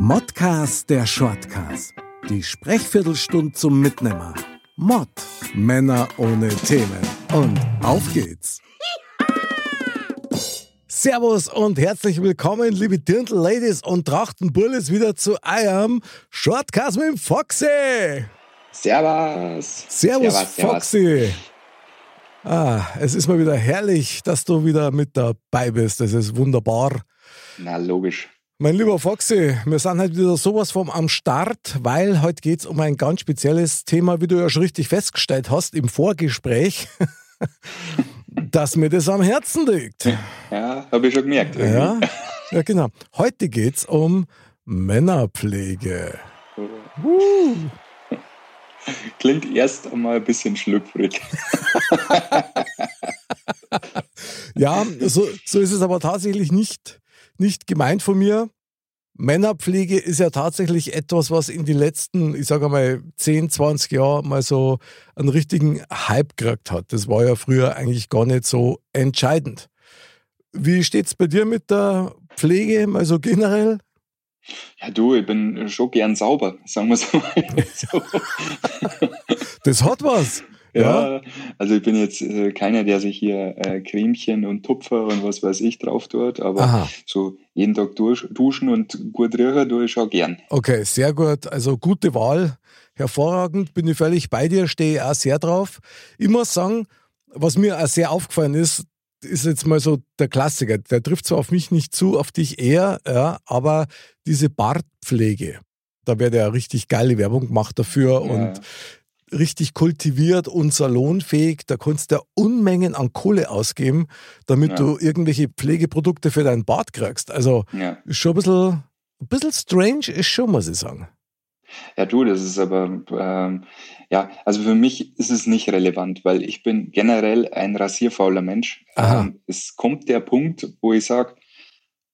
Modcast der Shortcast. Die Sprechviertelstunde zum Mitnehmer. Mod. Männer ohne Themen. Und auf geht's. Servus und herzlich willkommen, liebe Dirndl-Ladies und Trachtenbullis, wieder zu eurem Shortcast mit dem Foxy. Servus. Servus, servus. Foxy. Ah, es ist mal wieder herrlich, dass du wieder mit dabei bist. Das ist wunderbar. Na, logisch. Mein lieber Foxy, wir sind halt wieder sowas vom am Start, weil heute geht es um ein ganz spezielles Thema, wie du ja schon richtig festgestellt hast im Vorgespräch, dass mir das am Herzen liegt. Ja, habe ich schon gemerkt. Ja, ja genau. Heute geht es um Männerpflege. Uh. Klingt erst einmal ein bisschen schlüpfrig. Ja, so, so ist es aber tatsächlich nicht, nicht gemeint von mir. Männerpflege ist ja tatsächlich etwas, was in den letzten, ich sage mal, 10, 20 Jahren mal so einen richtigen Hype gekriegt hat. Das war ja früher eigentlich gar nicht so entscheidend. Wie steht es bei dir mit der Pflege, mal so generell? Ja, du, ich bin schon gern sauber, sagen wir es mal so. Das hat was. Ja, also ich bin jetzt äh, keiner, der sich hier äh, Cremchen und Tupfer und was weiß ich drauf tut, aber Aha. so jeden Tag durch, duschen und gut riechen tue ich schon gern. Okay, sehr gut. Also gute Wahl. Hervorragend. Bin ich völlig bei dir, stehe auch sehr drauf. Ich muss sagen, was mir auch sehr aufgefallen ist, ist jetzt mal so der Klassiker. Der trifft zwar auf mich nicht zu, auf dich eher, ja, aber diese Bartpflege, da wird ja richtig geile Werbung gemacht dafür Ja. und richtig kultiviert und salonfähig. Da kannst du ja Unmengen an Kohle ausgeben, damit Ja. du irgendwelche Pflegeprodukte für deinen Bart kriegst. Also Ja. ist schon ein bisschen, ein bisschen strange, ist schon, muss ich sagen. Ja, du, das ist aber, ähm, ja, also für mich ist es nicht relevant, weil ich bin generell ein rasierfauler Mensch. Ähm, es kommt der Punkt, wo ich sage,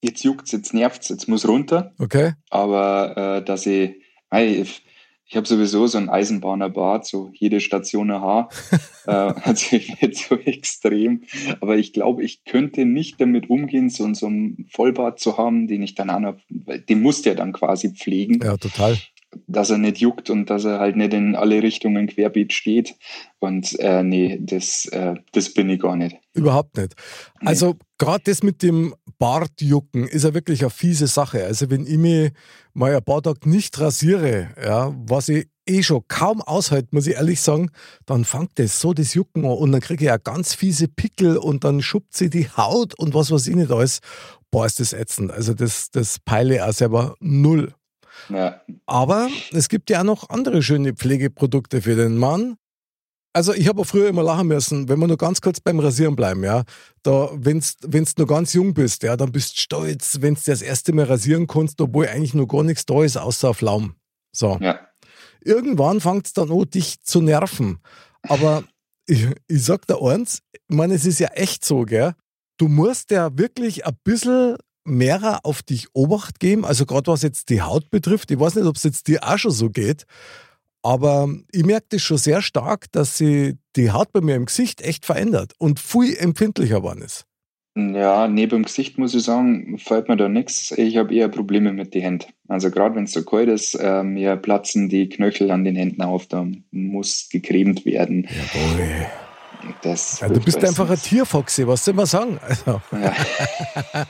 jetzt juckt's, jetzt nervt's, jetzt muss runter, Okay? aber äh, dass ich, hey, ich, ich habe sowieso so ein Eisenbahnerbart, so jede Station ein Haar, äh, also nicht so extrem, aber ich glaube, ich könnte nicht damit umgehen, so, so einen Vollbart zu haben, den ich dann weil den musst du ja dann quasi pflegen. Ja, total. Dass er nicht juckt und dass er halt nicht in alle Richtungen querbeet steht. Und äh, nee, das, äh, das bin ich gar nicht. Überhaupt nicht. Nee. Also gerade das mit dem Bartjucken ist ja wirklich eine fiese Sache. Also wenn ich mich mal ein paar Tage nicht rasiere, ja, was ich eh schon kaum aushalte, muss ich ehrlich sagen, dann fängt das so das Jucken an und dann kriege ich ja ganz fiese Pickel und dann schuppt sie die Haut und was weiß ich nicht alles. Boah, ist das ätzend. Also das, das peile ich auch selber null. Ja, Aber es gibt ja auch noch andere schöne Pflegeprodukte für den Mann. Also ich habe auch früher immer lachen müssen, wenn wir nur ganz kurz beim Rasieren bleiben, ja. Da, wenn's, wenn's nur ganz jung bist, ja, dann bist du stolz, wenn's dir das erste Mal rasieren kannst, obwohl eigentlich nur gar nichts da ist, außer auf Laum. So. ja, Irgendwann fängt es dann an, dich zu nerven. Aber ich, ich sag dir eins, ich meine, es ist ja echt so, gell? Du musst ja wirklich ein bisschen mehr auf dich Obacht geben, also gerade was jetzt die Haut betrifft. Ich weiß nicht, ob es jetzt dir auch schon so geht, aber ich merke das schon sehr stark, dass sich die Haut bei mir im Gesicht echt verändert und viel empfindlicher geworden ist. ja, neben dem Gesicht muss ich sagen, fällt mir da nichts. Ich habe eher Probleme mit den Händen. Also gerade wenn es so kalt ist, äh, mir platzen die Knöchel an den Händen auf, da muss gecremt werden. Jawohl. Das Ja, du bist einfach ein. Tierfoxy, was soll man sagen? Also, Ja.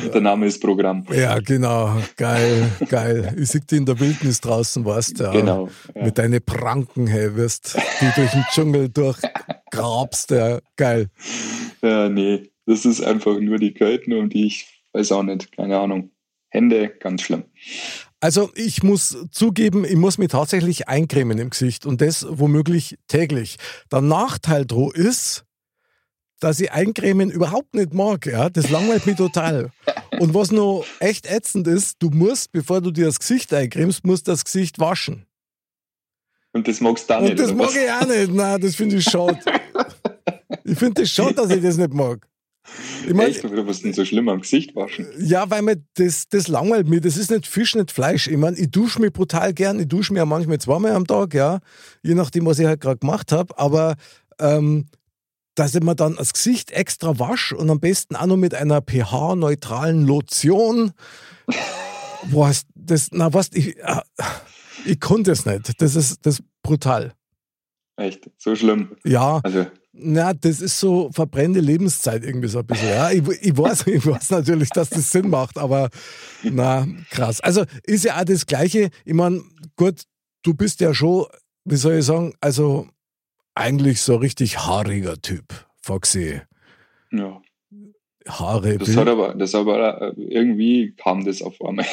Der Name ist Programm. Ja, genau. Geil, geil. Ich sehe dich in der Wildnis draußen, weißt du. Ja. Genau. Ja. Mit deinen Pranken, hey, wirst die durch den Dschungel durchgrabst. Ja, geil. Ja, nee, das ist einfach nur die Kälte, um die ich weiß auch nicht, keine Ahnung. Hände, ganz schlimm. Also ich muss zugeben, ich muss mich tatsächlich eincremen im Gesicht und das womöglich täglich. Der Nachteil dro ist, dass ich Eincremen überhaupt nicht mag. Ja? Das langweilt mich total. Und was noch echt ätzend ist, du musst, bevor du dir das Gesicht eincremst, musst das Gesicht waschen. Und das magst du auch nicht. Und das mag ich auch nicht. Nein, das finde ich schade. ich finde das schade, dass ich das nicht mag. Ich mein, Echt? Was ist denn so schlimm am Gesicht waschen? Ja, weil mir das, das langweilt mir. Das ist nicht Fisch, nicht Fleisch. Ich meine, ich dusche mich brutal gern. Ich dusche mich ja manchmal zweimal am Tag, ja. Je nachdem, was ich halt gerade gemacht habe. Aber ähm, dass ich mir dann das Gesicht extra wasche und am besten auch noch mit einer pH-neutralen Lotion. was, das, na was, ich, äh, ich konnte es nicht. Das ist, das ist brutal. Echt? So schlimm? Ja. Also. Na, das ist so verbrennende Lebenszeit irgendwie so ein bisschen. Ja, ich, ich, weiß, ich weiß natürlich, dass das Sinn macht, aber na, krass. Also ist ja auch das Gleiche. Ich meine, gut, du bist ja schon, wie soll ich sagen, also eigentlich so richtig haariger Typ, Foxy. Ja. Haare. Das hat aber, das aber äh, irgendwie kam das auf einmal.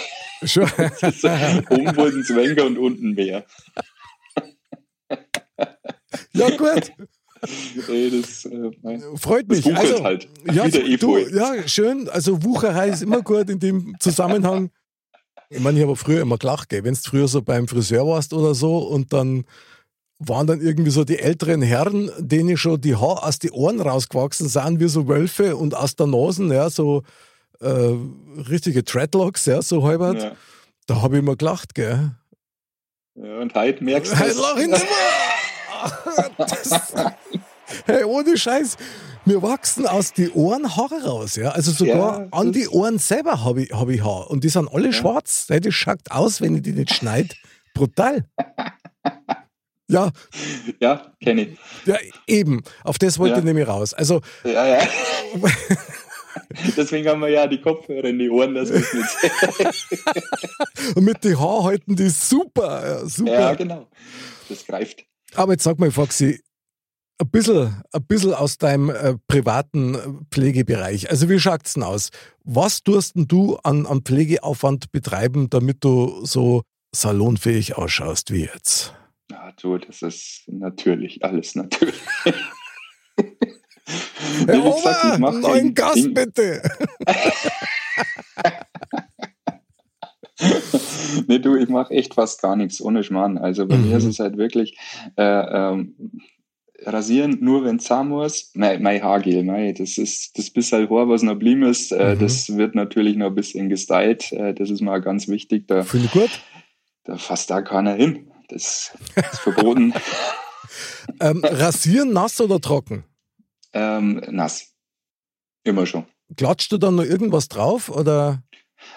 Schon. oben wurden es weniger und unten mehr. ja, gut. Ey, das, äh, Freut mich. Also, halt. Ja, du, ja, schön. Also Wucherei ist immer gut in dem Zusammenhang. Ich meine, ich habe früher immer gelacht, wenn du früher so beim Friseur warst oder so und dann waren dann irgendwie so die älteren Herren, denen schon die Haare aus den Ohren rausgewachsen sind, wie so Wölfe und aus der Nase, ja, so äh, richtige Dreadlocks, ja, so halbert. Ja. Da habe ich immer gelacht, gell. Ja, und heute merkst du Heute lach ich nicht mehr. hey, ohne Scheiß, mir wachsen aus den Ohren Haare raus, ja. Also sogar ja, an die Ohren selber habe ich, hab ich Haare. Und die sind alle ja. schwarz. Das schaut aus, wenn ich die nicht schneide. Brutal. Ja. Ja, kenne ich. Ja, eben. Auf das wollte ja. ich nämlich raus. Also. Ja, ja. Deswegen haben wir ja die Kopfhörer in die Ohren, wir es nicht. Und mit den Haaren halten die super. Ja, super. Ja, genau. Das greift. Aber jetzt sag mal, Foxy, ein bisschen, ein bisschen aus deinem äh, privaten Pflegebereich. Also wie schaut es denn aus? Was denn du an, an Pflegeaufwand betreiben, damit du so salonfähig ausschaust wie jetzt? Ja, du, das ist natürlich, alles natürlich. Herr Ober, gesagt, neuen Gast bitte. nee, du, ich mache echt fast gar nichts ohne Schmarrn. Also bei mhm. mir ist es halt wirklich äh, ähm, rasieren, nur wenn muss. Mein, mein Haargel, mein, das ist das bisschen Haar, was noch blieben ist. Äh, mhm. Das wird natürlich noch ein bisschen gestylt. Äh, das ist mal ganz wichtig. Da, Finde ich gut. Da fasst da keiner hin. Das ist verboten. ähm, rasieren nass oder trocken? Ähm, nass. Immer schon. Klatscht du dann noch irgendwas drauf oder?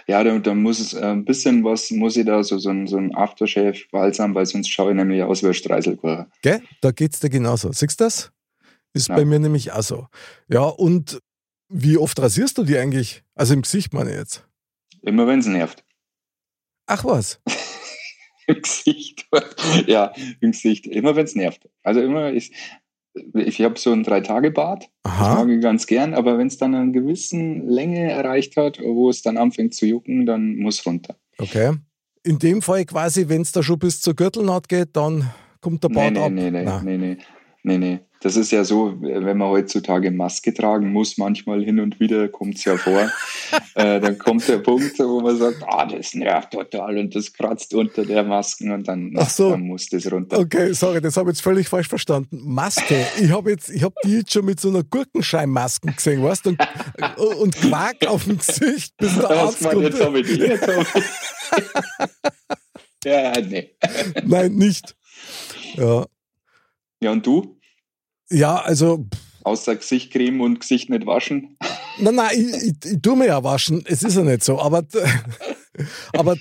Ja, da, da muss es äh, ein bisschen was, muss ich da so, so ein, so ein Aftershave-Balsam, weil sonst schaue ich nämlich aus wie ein Streiselkuchen. Gell? Da geht es dir genauso. Siehst du das? Ist ja. bei mir nämlich auch so. Ja, und wie oft rasierst du die eigentlich? Also im Gesicht meine ich jetzt. Immer wenn es nervt. Ach was? Im Gesicht. ja, im Gesicht. Immer wenn es nervt. Also immer ist, ich habe so ein Drei-Tage-Bad. Das mag ich ganz gern, aber wenn es dann eine gewisse Länge erreicht hat, wo es dann anfängt zu jucken, dann muss runter. Okay. In dem Fall quasi, wenn es da schon bis zur Gürtelnaht geht, dann kommt der Bart nee, nee, ab. Nee, nee, nee, nee, nee, nee. Das ist ja so, wenn man heutzutage Maske tragen muss, manchmal hin und wieder kommt es ja vor. äh, dann kommt der Punkt, wo man sagt, ah, das nervt total und das kratzt unter der Maske und dann, Ach so. dann muss das runter. Okay, sorry, das habe ich jetzt völlig falsch verstanden. Maske. Ich habe jetzt, ich habe die jetzt schon mit so einer Gurkenscheinmaske gesehen, weißt du? Und, und Quark auf dem Gesicht, bis der Arzt kommt. Jetzt habe ich die, jetzt habe ich. ja, nee. Nein, nicht. Ja. Ja, und du? Ja, also. Außer Gesichtcreme und Gesicht nicht waschen? Nein, nein, ich, ich, ich tue mir ja waschen. Es ist ja nicht so. Aber, aber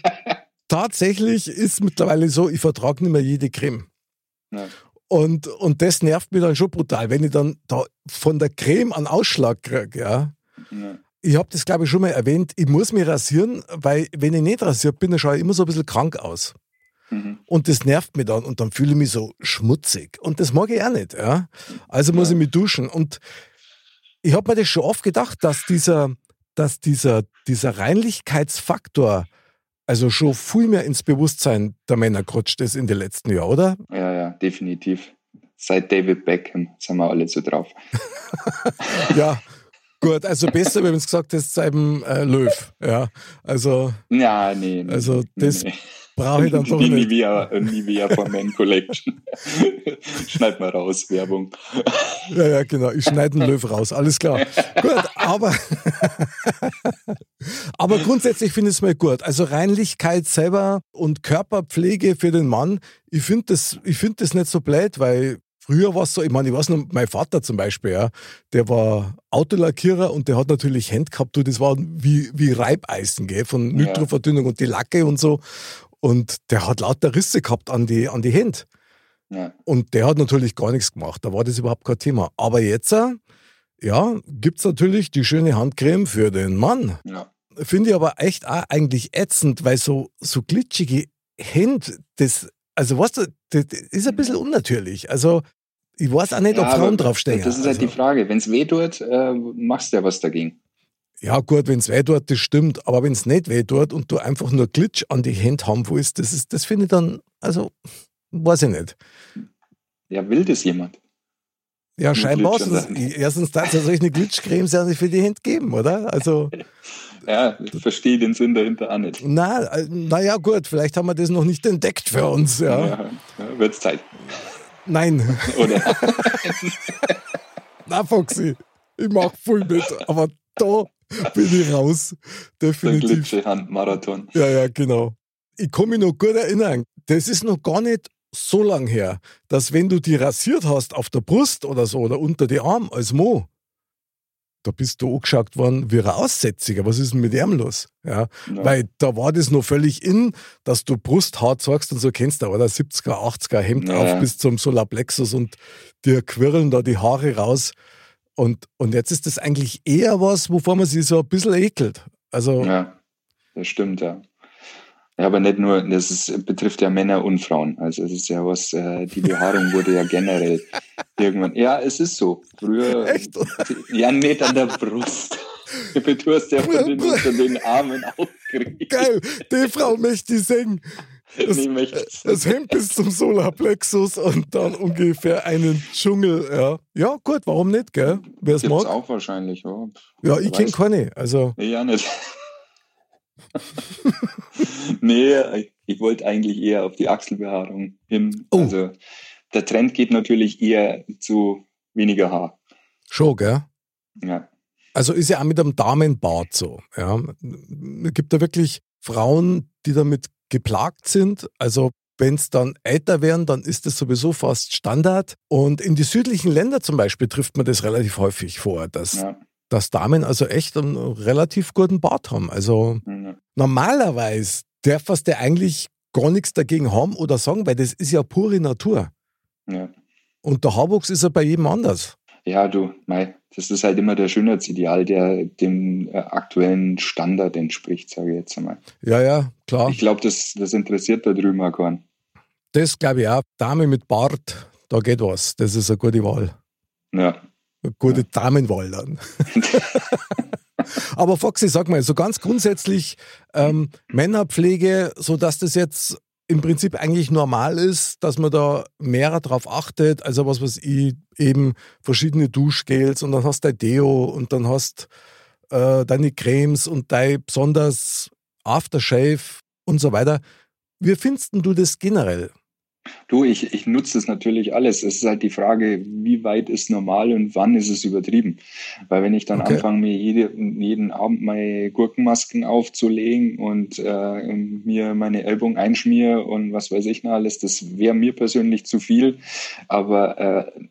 tatsächlich ist mittlerweile so, ich vertrage nicht mehr jede Creme. Ja. Und, und das nervt mich dann schon brutal, wenn ich dann da von der Creme einen Ausschlag kriege. Ja. ja. Ich habe das, glaube ich, schon mal erwähnt. Ich muss mich rasieren, weil, wenn ich nicht rasiert bin, dann schaue ich immer so ein bisschen krank aus. Mhm. Und das nervt mich dann und dann fühle ich mich so schmutzig. Und das mag ich auch nicht. Ja? Also muss ja. ich mich duschen. Und ich habe mir das schon oft gedacht, dass dieser, dass dieser, dieser Reinlichkeitsfaktor also schon viel mehr ins Bewusstsein der Männer gerutscht ist in den letzten Jahren, oder? Ja, ja, definitiv. seit David Beckham sind wir alle so drauf. ja, gut, also besser, wenn du es gesagt hast, seit dem äh, Löw. Ja, also. Ja, nee. nee also, das nee. Brauche ich dann doch Die nicht. Nivea, Nivea von Man Collection. Schneid mal raus, Werbung. ja, ja, genau. Ich schneide den Löw raus, alles klar. gut, aber. aber grundsätzlich finde ich es mal gut. Also, Reinlichkeit selber und Körperpflege für den Mann, ich finde das, find das nicht so blöd, weil Früher war es so, ich meine, ich weiß noch, mein Vater zum Beispiel, ja, der war Autolackierer und der hat natürlich Hände gehabt, du, das war wie, wie Reibeisen, gell, von Nitroverdünnung ja. und die Lacke und so. Und der hat lauter Risse gehabt an die, an die Hände. Ja. Und der hat natürlich gar nichts gemacht, da war das überhaupt kein Thema. Aber jetzt, ja, gibt es natürlich die schöne Handcreme für den Mann. Ja. Finde ich aber echt auch eigentlich ätzend, weil so, so glitschige Hände, das, also weißt du, das ist ein bisschen unnatürlich. Also ich weiß auch nicht, ob ja, Frauen draufstehen. Das ist halt also. die Frage. Wenn es weh tut, äh, machst du ja was dagegen. Ja, gut, wenn es weh tut, das stimmt. Aber wenn es nicht weh tut und du einfach nur Glitch an die Hände haben willst, das, ist, das finde ich dann, also, weiß ich nicht. Ja, will das jemand? Ja, scheinbar. Erstens, da soll ich eine Glitchcreme ja nicht für die Hände geben, oder? Also. ja, ich verstehe den Sinn dahinter auch nicht. Na, äh, naja, gut, vielleicht haben wir das noch nicht entdeckt für uns. Ja, ja, ja wird Zeit. Nein. Oder? Na, Foxy, ich mach voll mit, aber da bin ich raus. Definitiv. Der Handmarathon. Ja, ja, genau. Ich kann mich noch gut erinnern, das ist noch gar nicht so lang her, dass wenn du die rasiert hast auf der Brust oder so oder unter die Arm als Mo, da bist du angeschaut worden wie ein Aussätziger. Was ist denn mit ihm los? Ja, ja. Weil da war das noch völlig in, dass du Brusthaar zeigst und so kennst du, oder? 70er, 80er Hemd ja. auf bis zum Solarplexus und dir quirlen da die Haare raus. Und, und jetzt ist das eigentlich eher was, wovor man sich so ein bisschen ekelt. Also, ja, das stimmt, ja. Ja, aber nicht nur, das ist, betrifft ja Männer und Frauen. Also es ist ja was, äh, die Behaarung wurde ja generell irgendwann. Ja, es ist so. Früher. Echt? Ja, nicht an der Brust. Du hast ja von den, unter den Armen aufgeregt. Geil, die Frau möchte ich singen. Das, das Hemd bis zum Solarplexus und dann ungefähr einen Dschungel. Ja, ja gut, warum nicht, gell? Wer es mag. auch wahrscheinlich, ja. Ja, ich kenne keine. Also. Nee, ja nicht. nee, ich wollte eigentlich eher auf die Achselbehaarung hin. Oh. Also der Trend geht natürlich eher zu weniger Haar. Schon, gell? Ja. Also ist ja auch mit einem Damenbart so. Ja. Es gibt da wirklich Frauen, die damit geplagt sind. Also wenn es dann älter werden, dann ist das sowieso fast Standard. Und in die südlichen Länder zum Beispiel trifft man das relativ häufig vor, dass ja dass Damen also echt einen relativ guten Bart haben. Also mhm. normalerweise darf was der eigentlich gar nichts dagegen haben oder sagen, weil das ist ja pure Natur. Ja. Und der Haarwuchs ist ja bei jedem anders. Ja, du, mei, das ist halt immer der Schönheitsideal, der dem äh, aktuellen Standard entspricht, sage ich jetzt einmal. Ja, ja, klar. Ich glaube, das, das interessiert da drüben auch keinen. Das glaube ich auch. Dame mit Bart, da geht was. Das ist eine gute Wahl. Ja, Gute Damenwahl dann. Aber Foxy, sag mal, so ganz grundsätzlich ähm, Männerpflege, so dass das jetzt im Prinzip eigentlich normal ist, dass man da mehr darauf achtet, also was weiß ich, eben verschiedene Duschgels und dann hast du dein Deo und dann hast äh, deine Cremes und dein besonders Aftershave und so weiter. Wie findest du das generell? Du, ich, ich nutze das natürlich alles. Es ist halt die Frage, wie weit ist normal und wann ist es übertrieben. Weil wenn ich dann okay. anfange, mir jede, jeden Abend meine Gurkenmasken aufzulegen und äh, mir meine Ellbogen einschmiere und was weiß ich noch alles, das wäre mir persönlich zu viel. Aber äh,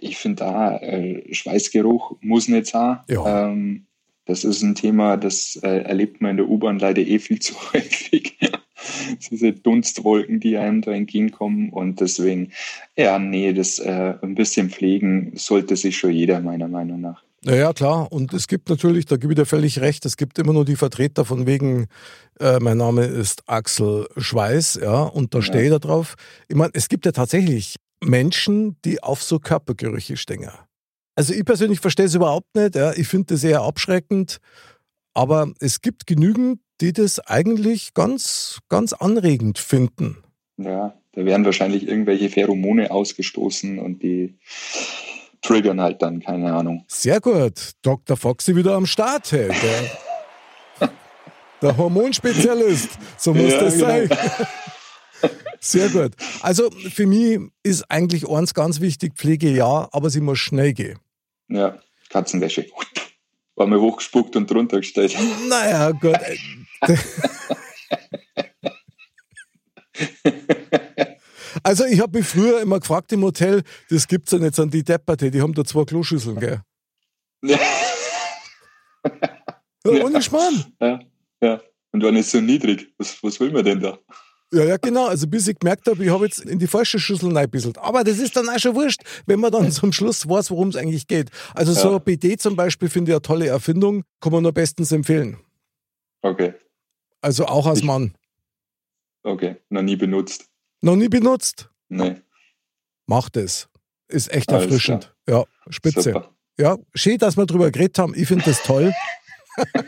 ich finde da, äh, Schweißgeruch muss nicht sein. Ja. Ähm, das ist ein Thema, das äh, erlebt man in der U-Bahn leider eh viel zu häufig. diese Dunstwolken, die einem da entgegenkommen. Und deswegen, ja, nee, das äh, ein bisschen pflegen sollte sich schon jeder, meiner Meinung nach. Ja, klar. Und es gibt natürlich, da gebe ich dir völlig recht, es gibt immer nur die Vertreter von wegen, äh, mein Name ist Axel Schweiß, ja, und da ja. stehe ich da drauf. Ich meine, es gibt ja tatsächlich Menschen, die auf so Körpergerüche stehen. Also ich persönlich verstehe es überhaupt nicht, ja. ich finde das eher abschreckend, aber es gibt genügend, die das eigentlich ganz, ganz anregend finden. Ja, da werden wahrscheinlich irgendwelche Pheromone ausgestoßen und die triggern halt dann, keine Ahnung. Sehr gut. Dr. Foxy wieder am Start, hey. Der, der Hormonspezialist. So muss ja, das genau. sein. Sehr gut. Also für mich ist eigentlich eins ganz wichtig, Pflege ja, aber sie muss schnell gehen. Ja, Katzenwäsche. War mir hochgespuckt und drunter gestellt. Naja, gut. Also ich habe mich früher immer gefragt im Hotel, das gibt es ja nicht, an die Depperte, die haben da zwei Kloschüsseln, gell? Ja. ja ohne Schmarrn. Ja, ja. Und wenn ist so niedrig, was, was will man denn da? Ja, ja, genau. Also bis ich gemerkt habe, ich habe jetzt in die falsche Schüssel reinbisselt. Aber das ist dann auch schon wurscht, wenn man dann zum Schluss weiß, worum es eigentlich geht. Also so ja. ein BD zum Beispiel finde ich eine tolle Erfindung, kann man nur bestens empfehlen. Okay. Also auch als ich, Mann. Okay, noch nie benutzt. Noch nie benutzt? Nee. Macht es. Ist echt Alles erfrischend. Klar. Ja, spitze. Super. Ja, schön, dass wir drüber geredet haben. Ich finde das toll.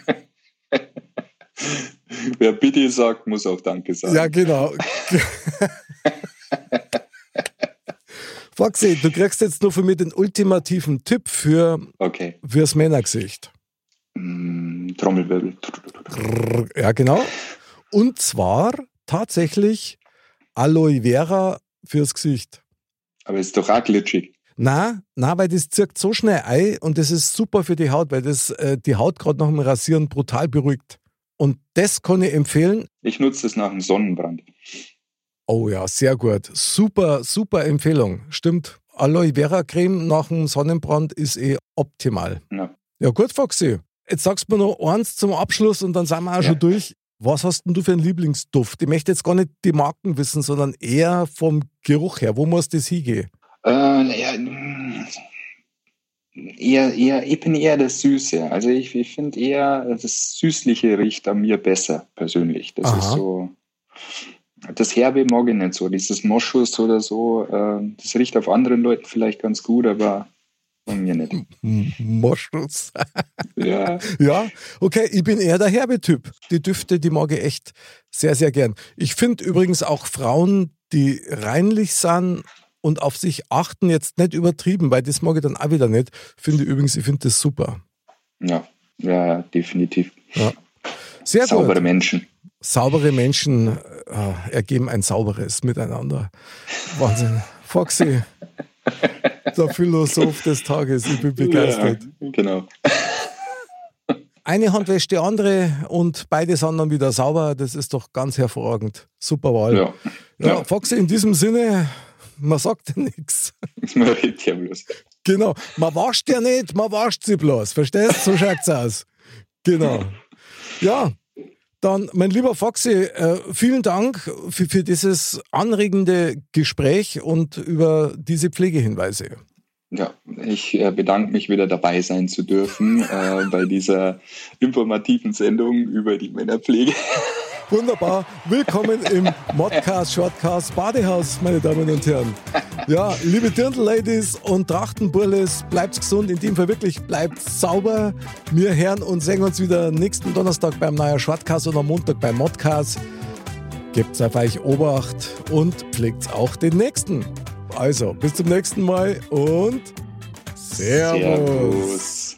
Wer bitte sagt, muss auch Danke sagen. Ja, genau. Foxy, du kriegst jetzt nur von mir den ultimativen Tipp für okay. fürs Männergesicht. Mm, Trommelwirbel. Ja, genau. Und zwar tatsächlich Aloe Vera fürs Gesicht. Aber ist doch auch glitschig. Na, na, weil das zirkt so schnell ein und das ist super für die Haut, weil das äh, die Haut gerade nach dem Rasieren brutal beruhigt. Und das kann ich empfehlen. Ich nutze das nach dem Sonnenbrand. Oh ja, sehr gut. Super, super Empfehlung. Stimmt. Aloe Vera Creme nach dem Sonnenbrand ist eh optimal. Ja, ja gut, Foxy. Jetzt sagst du mir noch eins zum Abschluss und dann sind wir auch ja. schon durch. Was hast denn du für einen Lieblingsduft? Ich möchte jetzt gar nicht die Marken wissen, sondern eher vom Geruch her. Wo muss das hingehen? Äh, naja, eher, eher, ich bin eher das Süße. Also ich, ich finde eher, das Süßliche riecht an mir besser, persönlich. Das Aha. ist so. Das Herbe mag ich nicht so. Dieses Moschus oder so, äh, das riecht auf anderen Leuten vielleicht ganz gut, aber von mir nicht. Moschus. ja. Ja, okay, ich bin eher der Herbe-Typ. Die Düfte, die mag ich echt sehr, sehr gern. Ich finde übrigens auch Frauen, die reinlich sind und auf sich achten, jetzt nicht übertrieben, weil das mag ich dann auch wieder nicht. Finde übrigens, ich finde das super. Ja, ja, definitiv. Ja. Sehr Saubere gut. Menschen. Saubere Menschen äh, ergeben ein sauberes Miteinander. Wahnsinn. Foxy. der Philosoph des Tages. Ich bin begeistert. Ja, genau. Eine Hand wäscht die andere und beide sind dann wieder sauber. Das ist doch ganz hervorragend. Super Wahl. Ja. Ja, ja. Foxy, in diesem Sinne, man sagt ja nichts. Man redet ja bloß. Genau. Man wascht ja nicht, man wascht sie bloß. Verstehst? du? So schaut's aus. Genau. Ja, dann, mein lieber Foxy, äh, vielen Dank für, für dieses anregende Gespräch und über diese Pflegehinweise. Ja, ich äh, bedanke mich wieder dabei sein zu dürfen äh, bei dieser informativen Sendung über die Männerpflege. Wunderbar. Willkommen im Modcast Shortcast Badehaus, meine Damen und Herren. Ja, liebe Dirndl-Ladies und Trachtenburles, bleibt gesund. In dem Fall wirklich bleibt sauber. Wir hören und sehen uns wieder nächsten Donnerstag beim neuen Shortcast und am Montag beim Modcast. Gebt auf euch Obacht und pflegt auch den nächsten. Also, bis zum nächsten Mal und Servus. Servus.